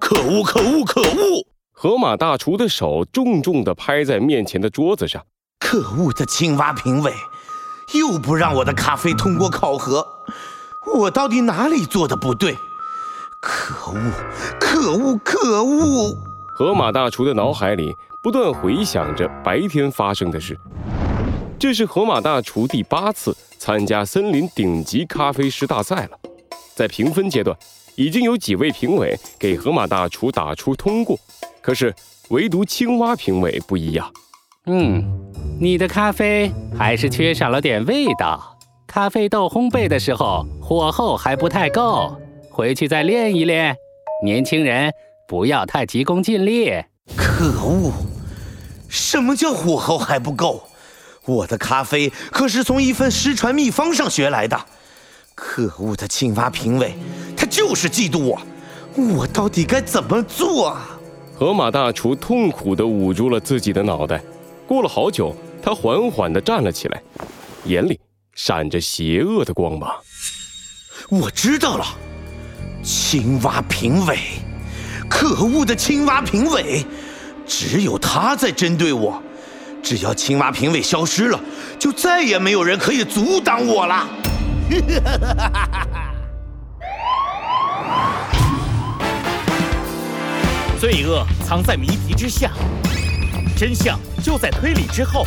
可恶！可恶！可恶！河马大厨的手重重地拍在面前的桌子上。可恶的青蛙评委，又不让我的咖啡通过考核，我到底哪里做的不对？可恶！可恶！可恶！河马大厨的脑海里不断回想着白天发生的事。这是河马大厨第八次参加森林顶级咖啡师大赛了，在评分阶段，已经有几位评委给河马大厨打出通过，可是唯独青蛙评委不一样。嗯，你的咖啡还是缺少了点味道，咖啡豆烘焙的时候火候还不太够，回去再练一练。年轻人不要太急功近利。可恶，什么叫火候还不够？我的咖啡可是从一份失传秘方上学来的。可恶的青蛙评委，他就是嫉妒我。我到底该怎么做啊？河马大厨痛苦地捂住了自己的脑袋。过了好久，他缓缓地站了起来，眼里闪着邪恶的光芒。我知道了，青蛙评委，可恶的青蛙评委，只有他在针对我。只要青蛙评委消失了，就再也没有人可以阻挡我了。罪恶藏在谜题之下，真相就在推理之后。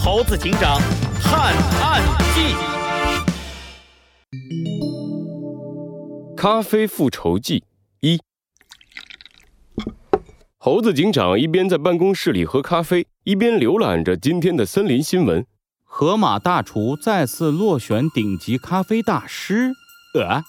猴子警长探案记：咖啡复仇记一。猴子警长一边在办公室里喝咖啡，一边浏览着今天的森林新闻。河马大厨再次落选顶级咖啡大师。呃，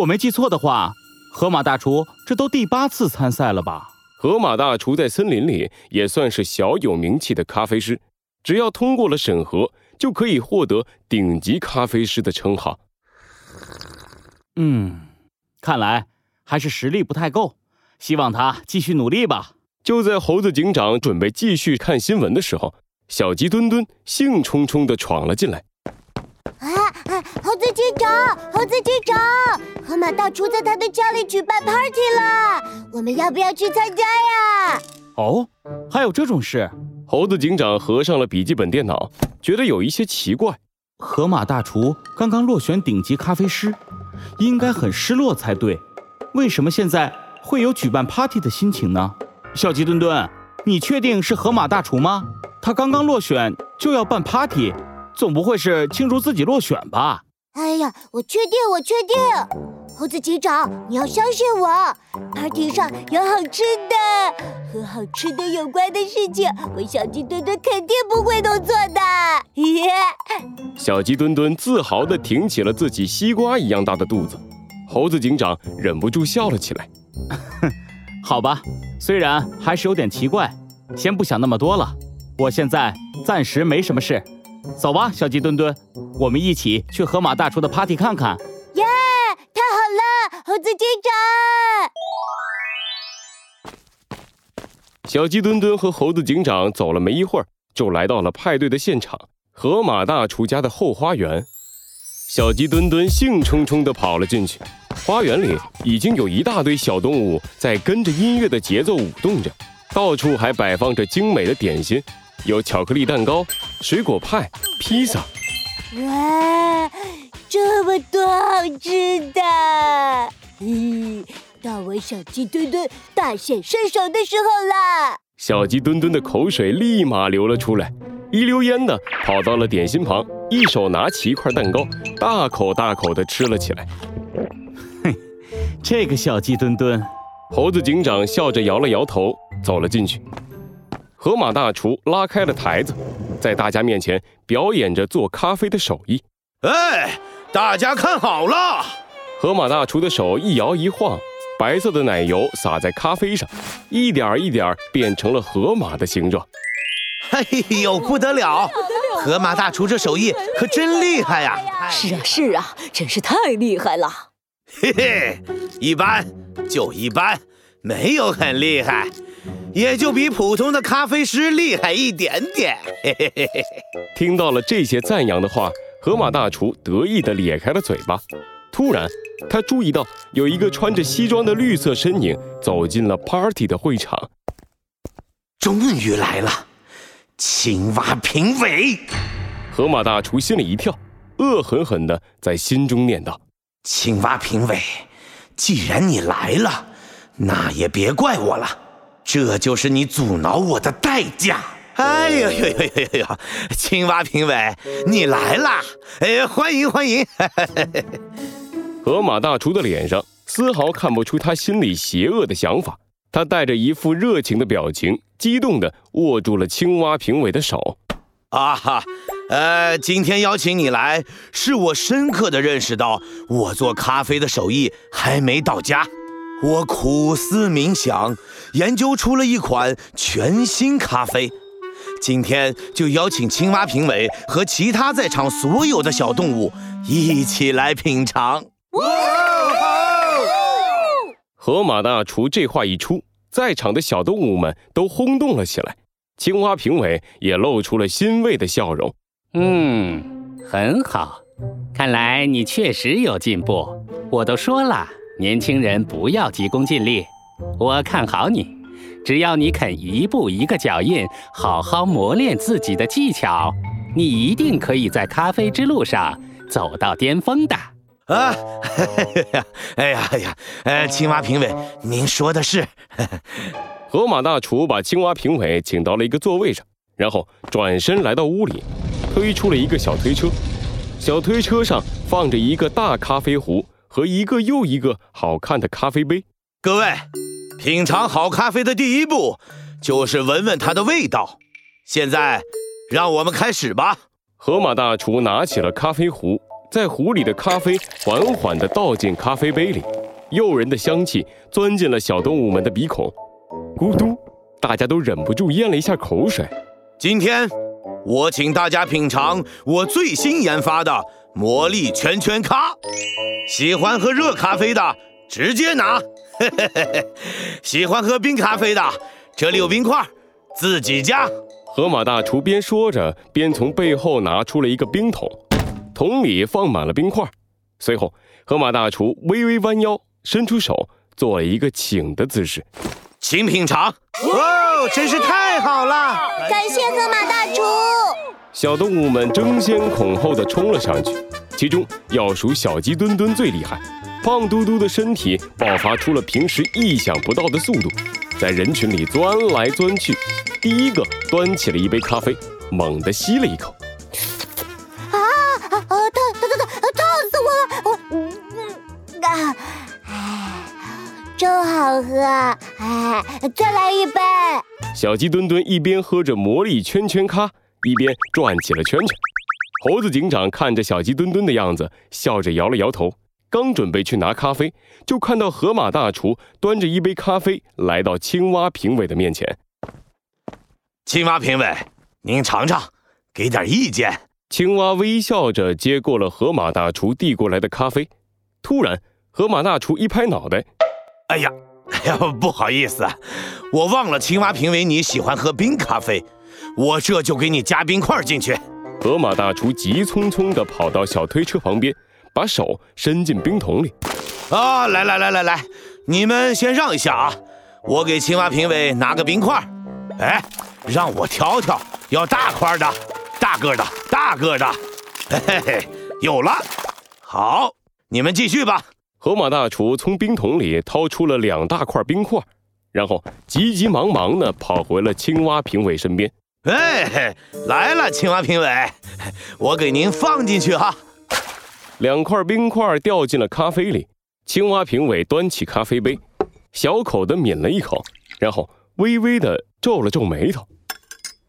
我没记错的话，河马大厨这都第八次参赛了吧？河马大厨在森林里也算是小有名气的咖啡师，只要通过了审核，就可以获得顶级咖啡师的称号。嗯，看来还是实力不太够。希望他继续努力吧。就在猴子警长准备继续看新闻的时候，小鸡墩墩兴冲冲地闯了进来。啊啊！猴子警长，猴子警长，河马大厨在他的家里举办 party 了，我们要不要去参加呀？哦，还有这种事？猴子警长合上了笔记本电脑，觉得有一些奇怪。河马大厨刚刚落选顶级咖啡师，应该很失落才对，为什么现在？会有举办 party 的心情呢，小鸡墩墩，你确定是河马大厨吗？他刚刚落选就要办 party，总不会是庆祝自己落选吧？哎呀，我确定，我确定，猴子警长，你要相信我，party 上有好吃的，和好吃的有关的事情，我小鸡墩墩肯定不会弄错的。小鸡墩墩自豪地挺起了自己西瓜一样大的肚子，猴子警长忍不住笑了起来。哼，好吧，虽然还是有点奇怪，先不想那么多了。我现在暂时没什么事，走吧，小鸡墩墩，我们一起去河马大厨的 party 看看。耶，太好了，猴子警长！小鸡墩墩和猴子警长走了没一会儿，就来到了派对的现场——河马大厨家的后花园。小鸡墩墩兴冲冲地跑了进去。花园里已经有一大堆小动物在跟着音乐的节奏舞动着，到处还摆放着精美的点心，有巧克力蛋糕、水果派、披萨。哇，这么多好吃的！咦，到我小鸡墩墩大显身手的时候啦。小鸡墩墩的口水立马流了出来，一溜烟的跑到了点心旁，一手拿起一块蛋糕，大口大口的吃了起来。嘿这个小鸡墩墩，猴子警长笑着摇了摇头，走了进去。河马大厨拉开了台子，在大家面前表演着做咖啡的手艺。哎，大家看好了！河马大厨的手一摇一晃，白色的奶油洒在咖啡上，一点一点变成了河马的形状。哎呦，不得了！河马大厨这手艺可真厉害呀！是啊，是啊，真是太厉害了。嘿嘿，一般就一般，没有很厉害，也就比普通的咖啡师厉害一点点。嘿嘿嘿嘿听到了这些赞扬的话，河马大厨得意地咧开了嘴巴。突然，他注意到有一个穿着西装的绿色身影走进了 party 的会场。终于来了，青蛙评委。河马大厨心里一跳，恶狠狠地在心中念道：“青蛙评委，既然你来了，那也别怪我了，这就是你阻挠我的代价。”哎呦呦呦呦呦！青蛙评委，你来啦！哎，欢迎欢迎！河马大厨的脸上丝毫看不出他心里邪恶的想法，他带着一副热情的表情，激动地握住了青蛙评委的手。啊哈，呃，今天邀请你来，是我深刻的认识到我做咖啡的手艺还没到家。我苦思冥想，研究出了一款全新咖啡。今天就邀请青蛙评委和其他在场所有的小动物一起来品尝。河马大厨这话一出，在场的小动物们都轰动了起来，青蛙评委也露出了欣慰的笑容。嗯，很好，看来你确实有进步。我都说了，年轻人不要急功近利，我看好你。只要你肯一步一个脚印，好好磨练自己的技巧，你一定可以在咖啡之路上走到巅峰的。啊，哎 呀哎呀，呃，青蛙评委，您说的是。河马大厨把青蛙评委请到了一个座位上，然后转身来到屋里，推出了一个小推车。小推车上放着一个大咖啡壶和一个又一个好看的咖啡杯。各位。品尝好咖啡的第一步，就是闻闻它的味道。现在，让我们开始吧。河马大厨拿起了咖啡壶，在壶里的咖啡缓缓地倒进咖啡杯里，诱人的香气钻进了小动物们的鼻孔。咕嘟，大家都忍不住咽了一下口水。今天，我请大家品尝我最新研发的魔力圈圈咖。喜欢喝热咖啡的，直接拿。嘿嘿嘿嘿，喜欢喝冰咖啡的，这里有冰块，自己加。河马大厨边说着，边从背后拿出了一个冰桶，桶里放满了冰块。随后，河马大厨微微弯腰，伸出手，做了一个请的姿势，请品尝。哇，真是太好了！感谢河马大厨。小动物们争先恐后的冲了上去，其中要数小鸡墩墩最厉害。胖嘟嘟的身体爆发出了平时意想不到的速度，在人群里钻来钻去。第一个端起了一杯咖啡，猛地吸了一口。啊啊啊！烫烫烫烫烫死我了！我嗯啊，哎，真好喝！哎，再来一杯。小鸡墩墩一边喝着魔力圈圈咖，一边转起了圈圈。猴子警长看着小鸡墩墩的样子，笑着摇了摇头。刚准备去拿咖啡，就看到河马大厨端着一杯咖啡来到青蛙评委的面前。青蛙评委，您尝尝，给点意见。青蛙微笑着接过了河马大厨递过来的咖啡。突然，河马大厨一拍脑袋：“哎呀，哎呀，不好意思，我忘了青蛙评委你喜欢喝冰咖啡，我这就给你加冰块进去。”河马大厨急匆匆地跑到小推车旁边。把手伸进冰桶里，啊，来来来来来，你们先让一下啊，我给青蛙评委拿个冰块。哎，让我挑挑，要大块的，大个的，大个的。嘿嘿嘿，有了，好，你们继续吧。河马大厨从冰桶里掏出了两大块冰块，然后急急忙忙地跑回了青蛙评委身边。哎，来了，青蛙评委，我给您放进去哈。两块冰块掉进了咖啡里，青蛙评委端起咖啡杯，小口的抿了一口，然后微微的皱了皱眉头。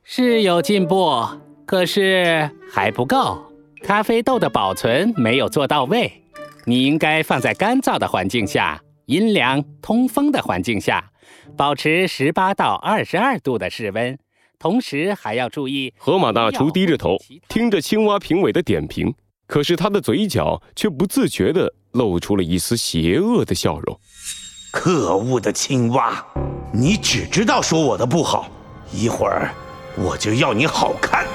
是有进步，可是还不够，咖啡豆的保存没有做到位。你应该放在干燥的环境下，阴凉通风的环境下，保持十八到二十二度的室温，同时还要注意。河马大厨低着头，听着青蛙评委的点评。可是他的嘴角却不自觉地露出了一丝邪恶的笑容。可恶的青蛙，你只知道说我的不好，一会儿我就要你好看。